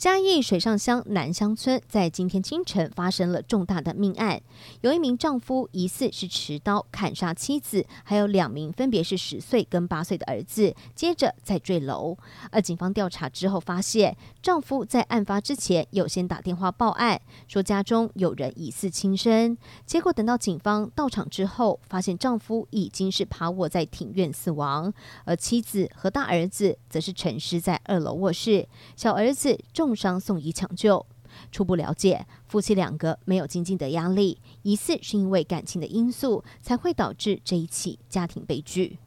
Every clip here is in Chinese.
嘉义水上乡南乡村在今天清晨发生了重大的命案，有一名丈夫疑似是持刀砍杀妻子，还有两名分别是十岁跟八岁的儿子，接着再坠楼。而警方调查之后发现，丈夫在案发之前有先打电话报案，说家中有人疑似轻生，结果等到警方到场之后，发现丈夫已经是趴卧在庭院死亡，而妻子和大儿子则是陈尸在二楼卧室，小儿子重。重伤送医抢救，初步了解，夫妻两个没有经济的压力，疑似是因为感情的因素，才会导致这一起家庭悲剧。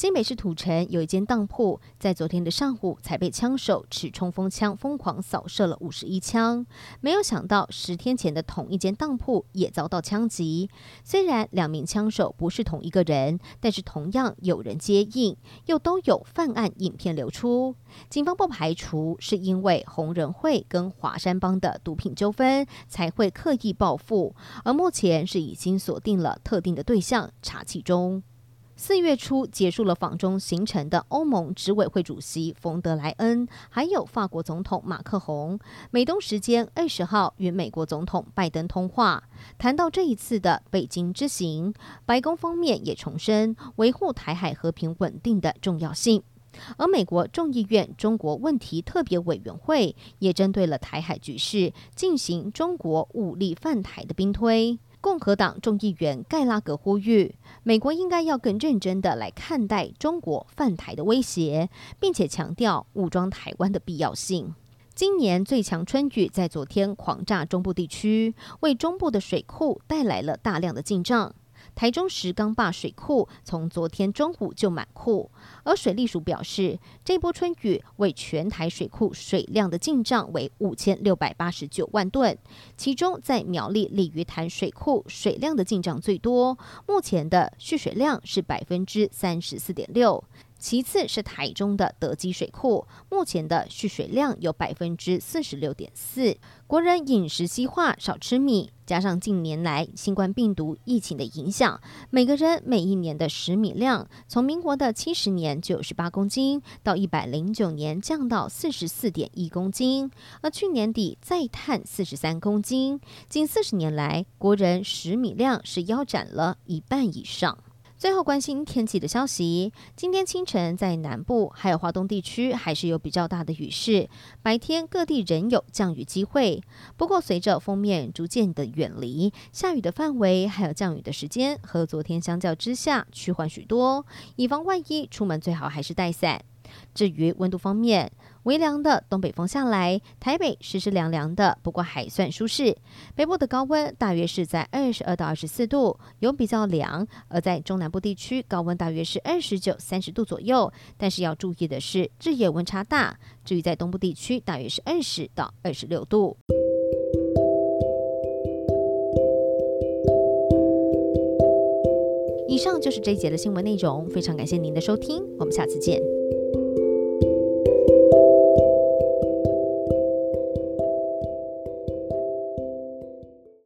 新北市土城有一间当铺，在昨天的上午才被枪手持冲锋枪疯狂扫射了五十一枪。没有想到十天前的同一间当铺也遭到枪击。虽然两名枪手不是同一个人，但是同样有人接应，又都有犯案影片流出。警方不排除是因为红人会跟华山帮的毒品纠纷才会刻意报复，而目前是已经锁定了特定的对象，查缉中。四月初结束了访中行程的欧盟执委会主席冯德莱恩，还有法国总统马克宏，美东时间二十号与美国总统拜登通话，谈到这一次的北京之行，白宫方面也重申维护台海和平稳定的重要性，而美国众议院中国问题特别委员会也针对了台海局势进行中国武力犯台的兵推。共和党众议员盖拉格呼吁，美国应该要更认真的来看待中国犯台的威胁，并且强调武装台湾的必要性。今年最强春雨在昨天狂炸中部地区，为中部的水库带来了大量的进账。台中石冈坝水库从昨天中午就满库，而水利署表示，这波春雨为全台水库水量的进账为五千六百八十九万吨，其中在苗栗鲤鱼潭水库水量的进账最多，目前的蓄水量是百分之三十四点六。其次是台中的德基水库，目前的蓄水量有百分之四十六点四。国人饮食西化，少吃米，加上近年来新冠病毒疫情的影响，每个人每一年的食米量从民国的七十年九十八公斤，到一百零九年降到四十四点一公斤，而去年底再探四十三公斤。近四十年来，国人食米量是腰斩了一半以上。最后关心天气的消息，今天清晨在南部还有华东地区还是有比较大的雨势，白天各地仍有降雨机会。不过随着封面逐渐的远离，下雨的范围还有降雨的时间和昨天相较之下趋缓许多，以防万一，出门最好还是带伞。至于温度方面，微凉的东北风下来，台北湿湿凉凉的，不过还算舒适。北部的高温大约是在二十二到二十四度，有比较凉；而在中南部地区，高温大约是二十九、三十度左右。但是要注意的是，日夜温差大。至于在东部地区，大约是二十到二十六度。以上就是这一节的新闻内容，非常感谢您的收听，我们下次见。